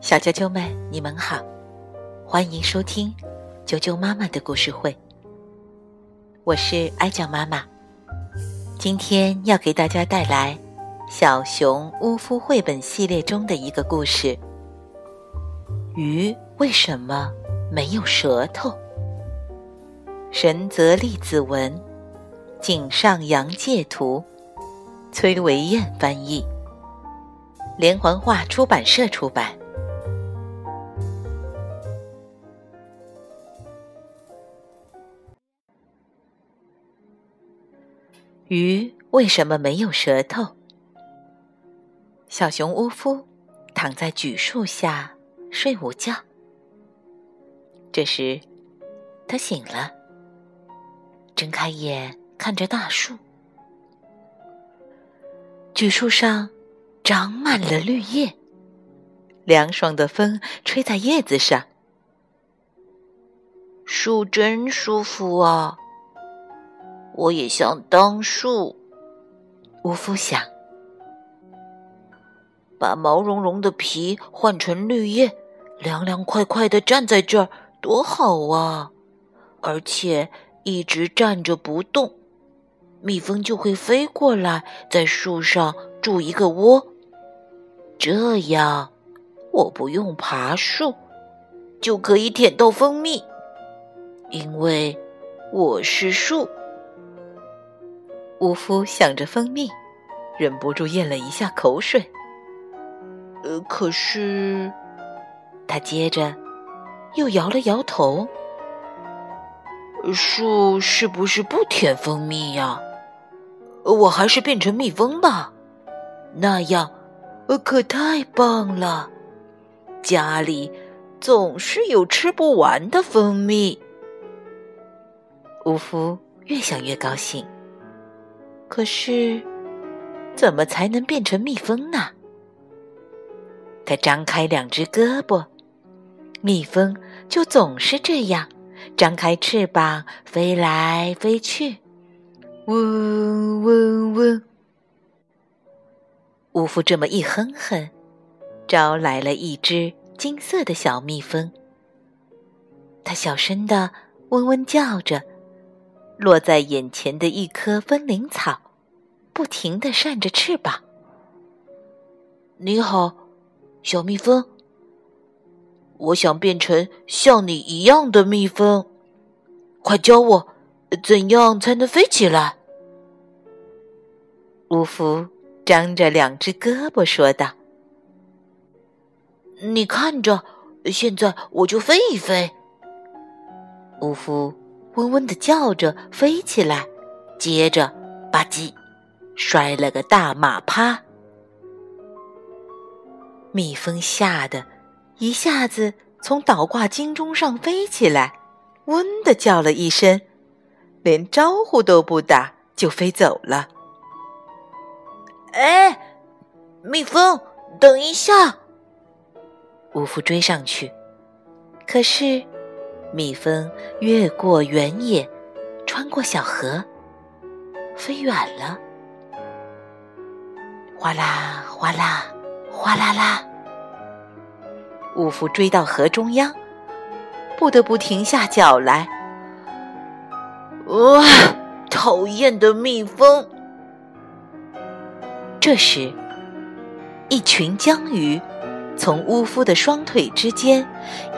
小啾啾们，你们好，欢迎收听啾啾妈妈的故事会。我是哀酱妈妈，今天要给大家带来《小熊乌夫》绘本系列中的一个故事：鱼为什么没有舌头？神泽利子文，井上洋介图，崔维燕翻译，连环画出版社出版。鱼为什么没有舌头？小熊乌夫躺在榉树下睡午觉。这时，他醒了，睁开眼看着大树。榉树上长满了绿叶，凉爽的风吹在叶子上，树真舒服啊。我也想当树，乌夫想，把毛茸茸的皮换成绿叶，凉凉快快的站在这儿，多好啊！而且一直站着不动，蜜蜂就会飞过来，在树上筑一个窝。这样，我不用爬树，就可以舔到蜂蜜，因为我是树。呜夫想着蜂蜜，忍不住咽了一下口水。呃，可是，他接着又摇了摇头。树是不是不舔蜂蜜呀？我还是变成蜜蜂吧，那样，呃，可太棒了。家里总是有吃不完的蜂蜜。乌夫越想越高兴。可是，怎么才能变成蜜蜂呢？他张开两只胳膊，蜜蜂就总是这样，张开翅膀飞来飞去，嗡嗡嗡。乌夫这么一哼哼，招来了一只金色的小蜜蜂。它小声的嗡嗡叫着。落在眼前的一棵风铃草，不停地扇着翅膀。你好，小蜜蜂。我想变成像你一样的蜜蜂，快教我怎样才能飞起来。乌夫张着两只胳膊说道：“你看着，现在我就飞一飞。”呜呼。嗡嗡的叫着飞起来，接着吧唧，摔了个大马趴。蜜蜂吓得一下子从倒挂金钟上飞起来，嗡的叫了一声，连招呼都不打就飞走了。哎，蜜蜂，等一下！乌夫追上去，可是。蜜蜂越过原野，穿过小河，飞远了。哗啦哗啦哗啦啦，乌夫追到河中央，不得不停下脚来。哇，讨厌的蜜蜂！这时，一群江鱼。从乌夫的双腿之间，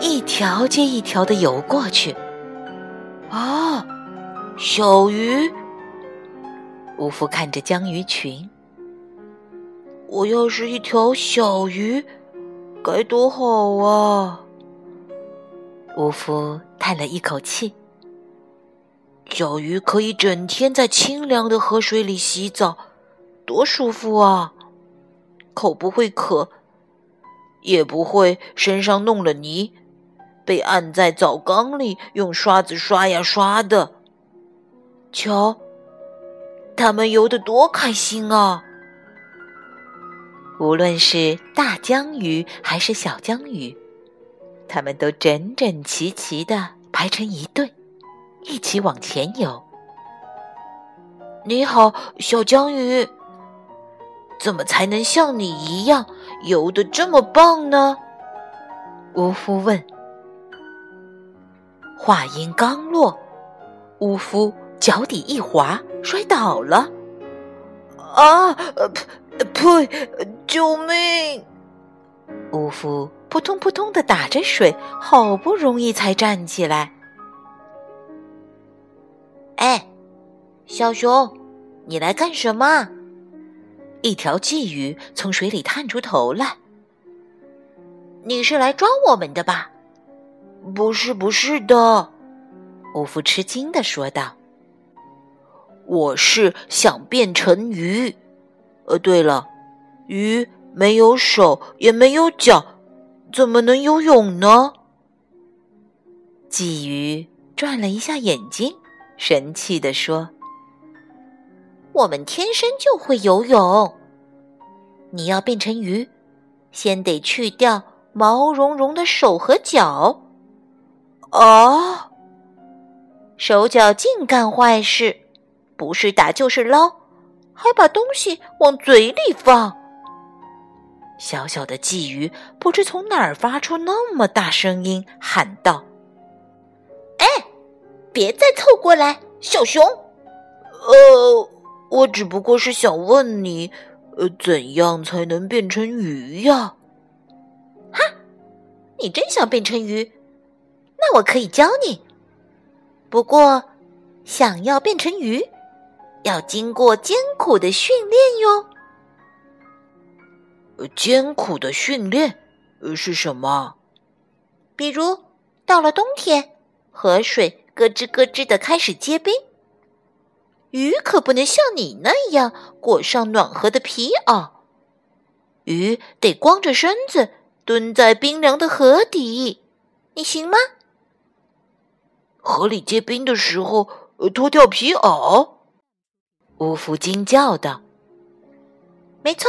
一条接一条的游过去。啊，小鱼！乌夫看着江鱼群，我要是一条小鱼，该多好啊！乌夫叹了一口气。小鱼可以整天在清凉的河水里洗澡，多舒服啊！口不会渴。也不会身上弄了泥，被按在澡缸里用刷子刷呀刷的。瞧，他们游得多开心啊！无论是大江鱼还是小江鱼，他们都整整齐齐的排成一队，一起往前游。你好，小江鱼。怎么才能像你一样游的这么棒呢？乌夫问。话音刚落，乌夫脚底一滑，摔倒了。啊！呸！救命！乌夫扑通扑通的打着水，好不容易才站起来。哎，小熊，你来干什么？一条鲫鱼从水里探出头来。你是来抓我们的吧？不是，不是的。乌夫吃惊的说道：“我是想变成鱼。呃，对了，鱼没有手也没有脚，怎么能游泳呢？”鲫鱼转了一下眼睛，神气地说：“我们天生就会游泳。你要变成鱼，先得去掉毛茸茸的手和脚。”哦！手脚净干坏事，不是打就是捞，还把东西往嘴里放。小小的鲫鱼不知从哪儿发出那么大声音，喊道：“哎，别再凑过来，小熊！呃，我只不过是想问你，呃，怎样才能变成鱼呀？”哈，你真想变成鱼？那我可以教你。不过，想要变成鱼，要经过艰苦的训练哟。艰苦的训练是什么？比如到了冬天，河水咯吱咯吱的开始结冰，鱼可不能像你那样裹上暖和的皮袄，鱼得光着身子蹲在冰凉的河底，你行吗？河里结冰的时候，脱掉皮袄。乌夫惊叫道：“没错，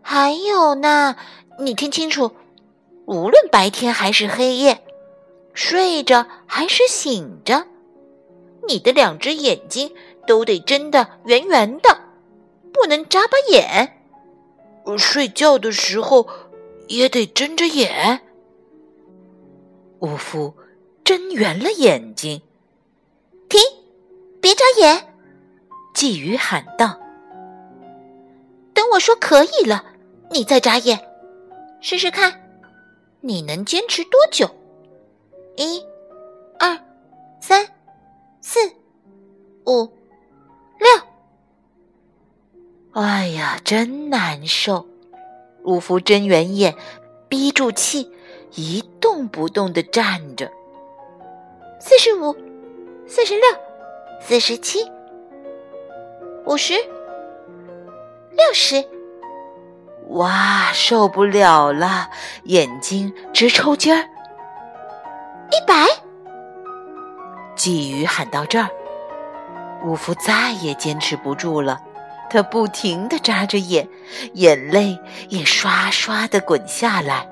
还有呢，你听清楚，无论白天还是黑夜，睡着还是醒着，你的两只眼睛都得睁得圆圆的，不能眨巴眼。睡觉的时候也得睁着眼。”乌夫。睁圆了眼睛，停！别眨眼！鲫鱼喊道：“等我说可以了，你再眨眼，试试看，你能坚持多久？一、二、三、四、五、哎呀，真难受！五福睁圆眼，憋住气，一动不动的站着。四十五，四十六，四十七，五十，六十，哇，受不了了，眼睛直抽筋儿。一百，鲫鱼喊到这儿，五福再也坚持不住了，他不停的眨着眼，眼泪也刷刷的滚下来。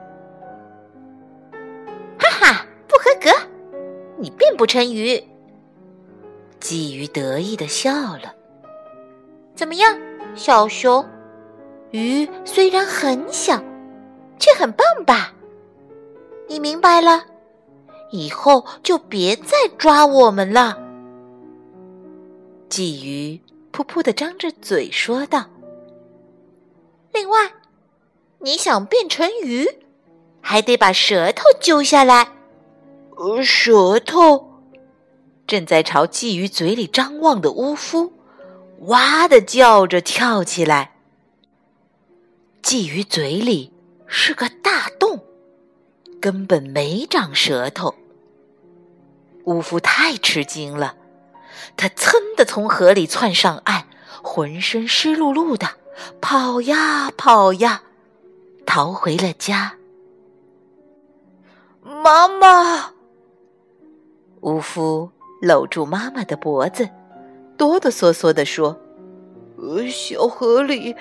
哈哈，不合格。你变不成鱼，鲫鱼得意的笑了。怎么样，小熊？鱼虽然很小，却很棒吧？你明白了，以后就别再抓我们了。鲫鱼噗噗的张着嘴说道。另外，你想变成鱼，还得把舌头揪下来。呃，舌头正在朝鲫鱼嘴里张望的乌夫，哇的叫着跳起来。鲫鱼嘴里是个大洞，根本没长舌头。乌夫太吃惊了，他噌的从河里窜上岸，浑身湿漉漉的，跑呀跑呀，逃回了家。妈妈。乌夫搂住妈妈的脖子，哆哆嗦嗦地说：“呃，小河里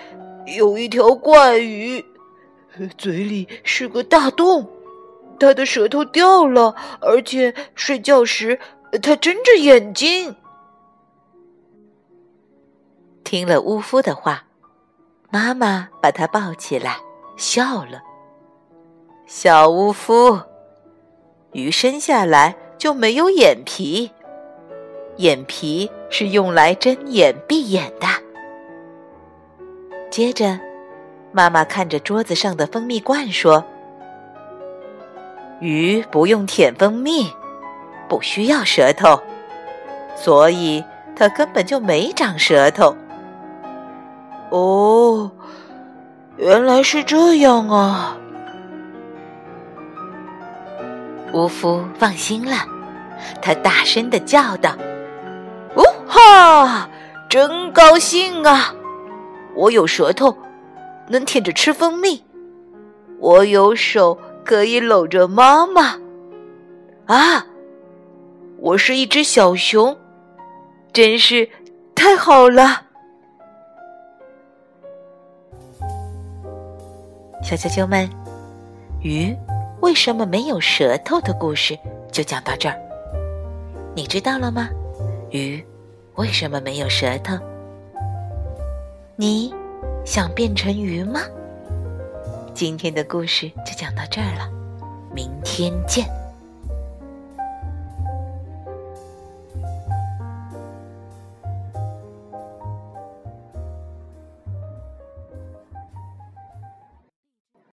有一条怪鱼，嘴里是个大洞，它的舌头掉了，而且睡觉时它睁着眼睛。”听了乌夫的话，妈妈把他抱起来，笑了。小巫夫，鱼生下来就没有眼皮，眼皮是用来睁眼闭眼的。接着，妈妈看着桌子上的蜂蜜罐说：“鱼不用舔蜂蜜，不需要舌头，所以它根本就没长舌头。”哦，原来是这样啊！吴夫放心了，他大声的叫道：“哦哈，真高兴啊！我有舌头，能舔着吃蜂蜜；我有手，可以搂着妈妈。啊，我是一只小熊，真是太好了！”小啾啾们，鱼。为什么没有舌头的故事就讲到这儿，你知道了吗？鱼为什么没有舌头？你想变成鱼吗？今天的故事就讲到这儿了，明天见。